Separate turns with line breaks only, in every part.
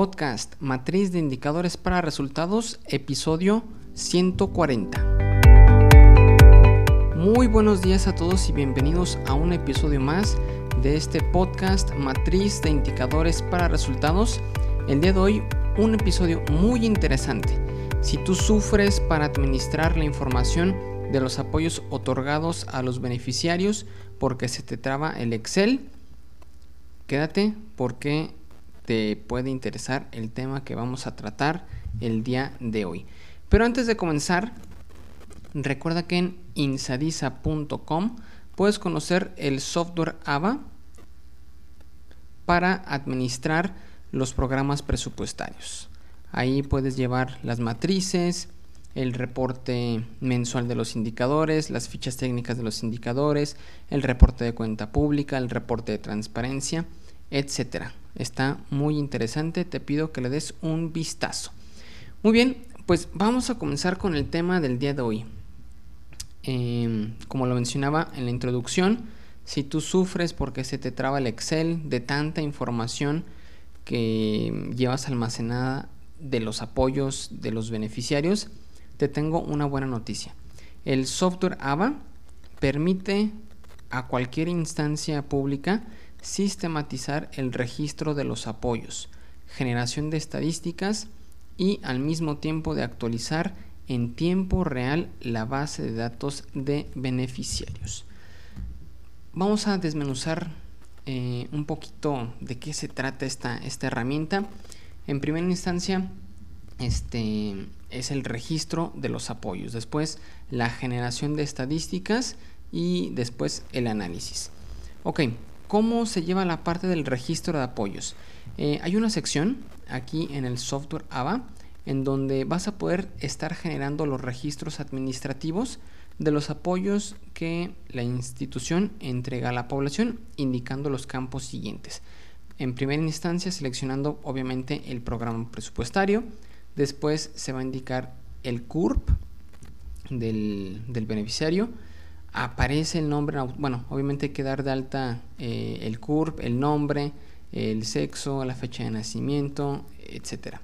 podcast Matriz de Indicadores para Resultados, episodio 140. Muy buenos días a todos y bienvenidos a un episodio más de este podcast Matriz de Indicadores para Resultados. El día de hoy un episodio muy interesante. Si tú sufres para administrar la información de los apoyos otorgados a los beneficiarios porque se te traba el Excel, quédate porque te puede interesar el tema que vamos a tratar el día de hoy. Pero antes de comenzar, recuerda que en insadisa.com puedes conocer el software AVA para administrar los programas presupuestarios. Ahí puedes llevar las matrices, el reporte mensual de los indicadores, las fichas técnicas de los indicadores, el reporte de cuenta pública, el reporte de transparencia, etcétera. Está muy interesante, te pido que le des un vistazo. Muy bien, pues vamos a comenzar con el tema del día de hoy. Em, como lo mencionaba en la introducción, si tú sufres porque se te traba el Excel de tanta información que llevas almacenada de los apoyos de los beneficiarios, te tengo una buena noticia. El software AVA permite a cualquier instancia pública sistematizar el registro de los apoyos, generación de estadísticas y al mismo tiempo de actualizar en tiempo real la base de datos de beneficiarios. Vamos a desmenuzar eh, un poquito de qué se trata esta, esta herramienta. En primera instancia, este es el registro de los apoyos, después la generación de estadísticas y después el análisis. Ok, ¿Cómo se lleva la parte del registro de apoyos? Eh, hay una sección aquí en el software AVA en donde vas a poder estar generando los registros administrativos de los apoyos que la institución entrega a la población, indicando los campos siguientes. En primera instancia, seleccionando obviamente el programa presupuestario, después se va a indicar el CURP del, del beneficiario, aparece el nombre, bueno, obviamente hay que dar de alta eh, el CURP, el nombre, el sexo, la fecha de nacimiento, etcétera.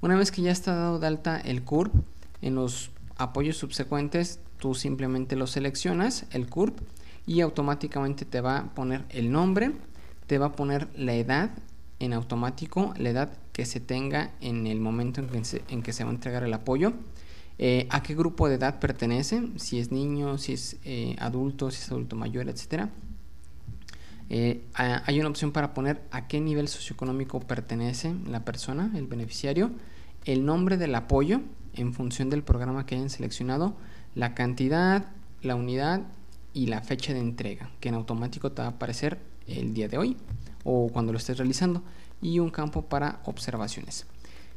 Una vez que ya está dado de alta el CURP, en los apoyos subsecuentes tú simplemente lo seleccionas, el CURP, y automáticamente te va a poner el nombre, te va a poner la edad en automático, la edad que se tenga en el momento en que en que se va a entregar el apoyo eh, a qué grupo de edad pertenece, si es niño, si es eh, adulto, si es adulto mayor, etc. Eh, hay una opción para poner a qué nivel socioeconómico pertenece la persona, el beneficiario, el nombre del apoyo en función del programa que hayan seleccionado, la cantidad, la unidad y la fecha de entrega, que en automático te va a aparecer el día de hoy o cuando lo estés realizando, y un campo para observaciones.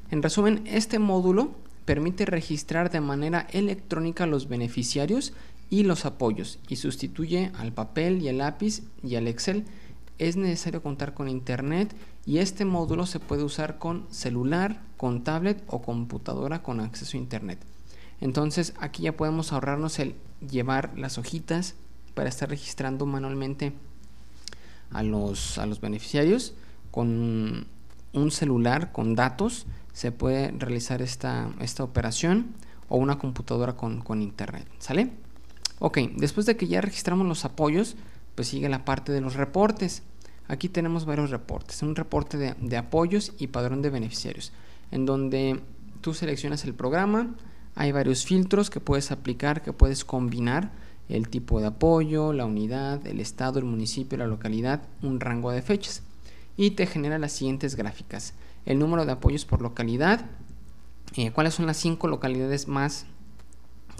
En resumen, este módulo permite registrar de manera electrónica los beneficiarios y los apoyos y sustituye al papel y al lápiz y al Excel. Es necesario contar con internet y este módulo se puede usar con celular, con tablet o computadora con acceso a internet. Entonces aquí ya podemos ahorrarnos el llevar las hojitas para estar registrando manualmente a los, a los beneficiarios con un celular con datos se puede realizar esta, esta operación o una computadora con, internet, ¿sale? Ok, después de que ya registramos los apoyos, pues sigue la parte de los reportes. Aquí tenemos varios reportes, un reporte de, de apoyos y padrón de beneficiarios, en donde tú seleccionas el programa, hay varios filtros que puedes aplicar, que puedes combinar el tipo de apoyo, la unidad, el estado, el municipio, la localidad, un rango de fechas y te genera las siguientes gráficas el número de apoyos por localidad, eh, cuáles son las cinco localidades más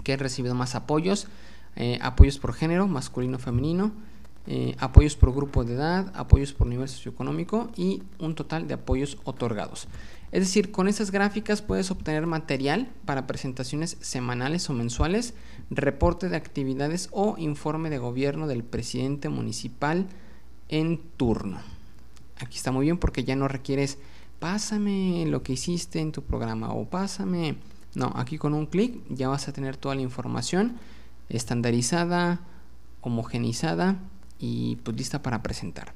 que han recibido más apoyos, eh, apoyos por género, masculino, femenino, eh, apoyos por grupo de edad, apoyos por nivel socioeconómico y un total de apoyos otorgados. Es decir, con estas gráficas puedes obtener material para presentaciones semanales o mensuales, reporte de actividades o informe de gobierno del presidente municipal en turno. Aquí está muy bien porque ya no requieres pásame lo que hiciste en tu programa o pásame... No, aquí con un clic ya vas a tener toda la información estandarizada, homogenizada y pues lista para presentar.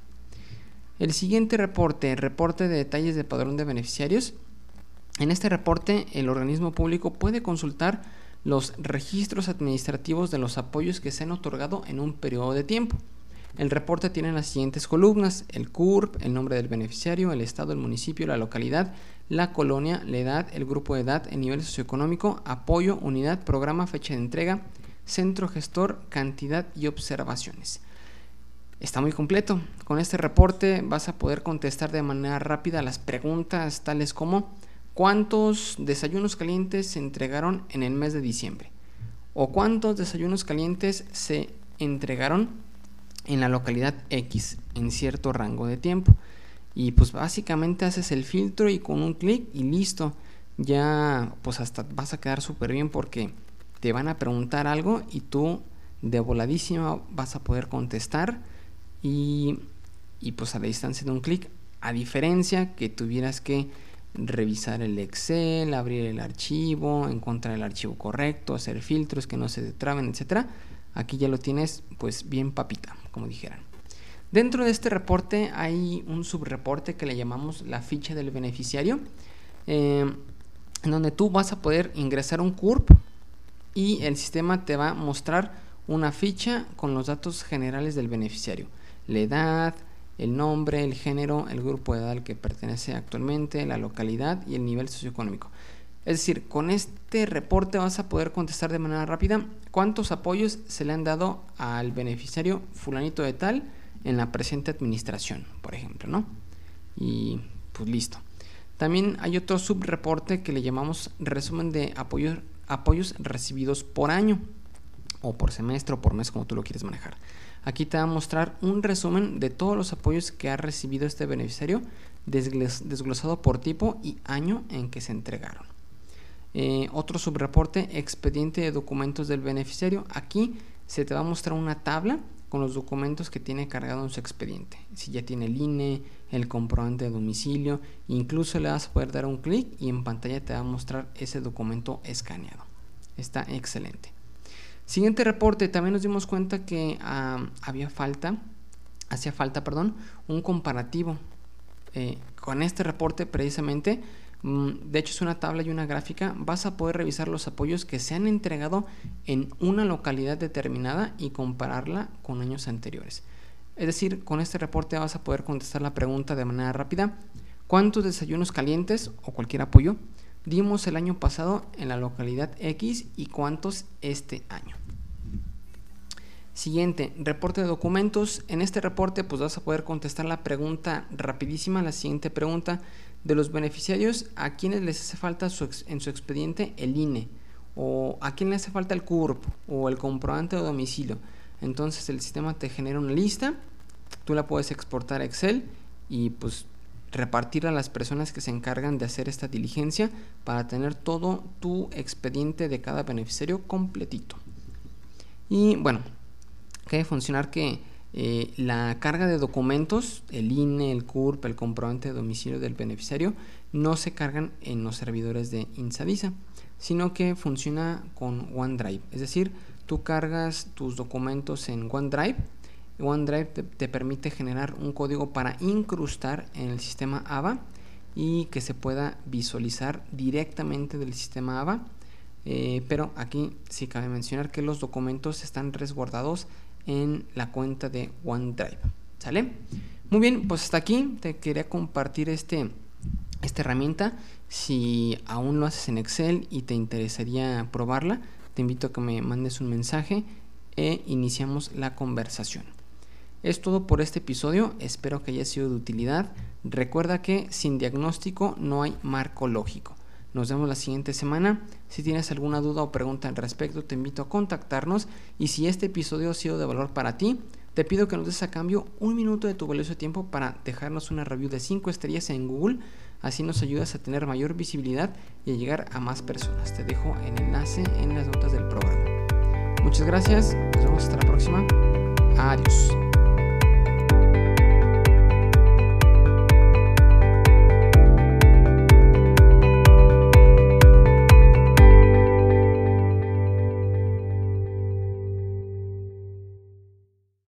El siguiente reporte, reporte de detalles de padrón de beneficiarios. En este reporte, el organismo público puede consultar los registros administrativos de los apoyos que se han otorgado en un periodo de tiempo. El reporte tiene las siguientes columnas, el CURP, el nombre del beneficiario, el estado, el municipio, la localidad, la colonia, la edad, el grupo de edad, el nivel socioeconómico, apoyo, unidad, programa, fecha de entrega, centro gestor, cantidad y observaciones. Está muy completo. Con este reporte vas a poder contestar de manera rápida las preguntas tales como ¿cuántos desayunos calientes se entregaron en el mes de diciembre? ¿O cuántos desayunos calientes se entregaron en la localidad X en cierto rango de tiempo. Y pues básicamente haces el filtro y con un clic y listo. Ya pues hasta vas a quedar súper bien porque te van a preguntar algo y tú de voladísima vas a poder contestar y, y pues a la distancia de un clic. A diferencia que tuvieras que revisar el Excel, abrir el archivo, encontrar el archivo correcto, hacer filtros que no se detraben, etcétera Aquí ya lo tienes pues bien papita, como dijeran. Dentro de este reporte hay un subreporte que le llamamos la ficha del beneficiario, eh, en donde tú vas a poder ingresar un CURP y el sistema te va a mostrar una ficha con los datos generales del beneficiario, la edad, el nombre, el género, el grupo de edad al que pertenece actualmente, la localidad y el nivel socioeconómico. Es decir, con este reporte vas a poder contestar de manera rápida cuántos apoyos se le han dado al beneficiario fulanito de tal en la presente administración, por ejemplo, ¿no? Y pues listo. También hay otro subreporte que le llamamos resumen de apoyos, apoyos recibidos por año o por semestre o por mes, como tú lo quieres manejar. Aquí te va a mostrar un resumen de todos los apoyos que ha recibido este beneficiario, desglosado por tipo y año en que se entregaron. Eh, otro subreporte, expediente de documentos del beneficiario. Aquí se te va a mostrar una tabla con los documentos que tiene cargado en su expediente. Si ya tiene el INE, el comprobante de domicilio, incluso le vas a poder dar un clic y en pantalla te va a mostrar ese documento escaneado. Está excelente. Siguiente reporte, también nos dimos cuenta que había falta, hacía falta, perdón, un comparativo. Eh, con este reporte precisamente de hecho es una tabla y una gráfica, vas a poder revisar los apoyos que se han entregado en una localidad determinada y compararla con años anteriores. Es decir, con este reporte vas a poder contestar la pregunta de manera rápida, ¿cuántos desayunos calientes o cualquier apoyo dimos el año pasado en la localidad X y cuántos este año? Siguiente, reporte de documentos. En este reporte pues vas a poder contestar la pregunta rapidísima, la siguiente pregunta de los beneficiarios a quienes les hace falta en su expediente el INE o a quién le hace falta el CURP o el comprobante de domicilio. Entonces el sistema te genera una lista, tú la puedes exportar a Excel y pues repartir a las personas que se encargan de hacer esta diligencia para tener todo tu expediente de cada beneficiario completito. Y bueno, que funcionar que eh, la carga de documentos, el INE, el CURP, el comprobante de domicilio del beneficiario, no se cargan en los servidores de Insadisa, sino que funciona con OneDrive. Es decir, tú cargas tus documentos en OneDrive. OneDrive te, permite generar un código para incrustar en el sistema AVA y que se pueda visualizar directamente del sistema AVA. Eh, pero aquí sí cabe mencionar que los documentos están resguardados en la cuenta de OneDrive. ¿Sale? Muy bien, pues hasta aquí te quería compartir este, esta herramienta. Si aún lo haces en Excel y te interesaría probarla, te invito a que me mandes un mensaje e iniciamos la conversación. Es todo por este episodio, espero que haya sido de utilidad. Recuerda que sin diagnóstico no hay marco lógico. Nos vemos la siguiente semana. Si tienes alguna duda o pregunta al respecto, te invito a contactarnos. Y si este episodio ha sido de valor para ti, te pido que nos des a cambio un minuto de tu valioso tiempo para dejarnos una review de 5 estrellas en Google. Así nos ayudas a tener mayor visibilidad y a llegar a más personas. Te dejo el enlace en las notas del programa. Muchas gracias. Nos vemos hasta la próxima. Adiós.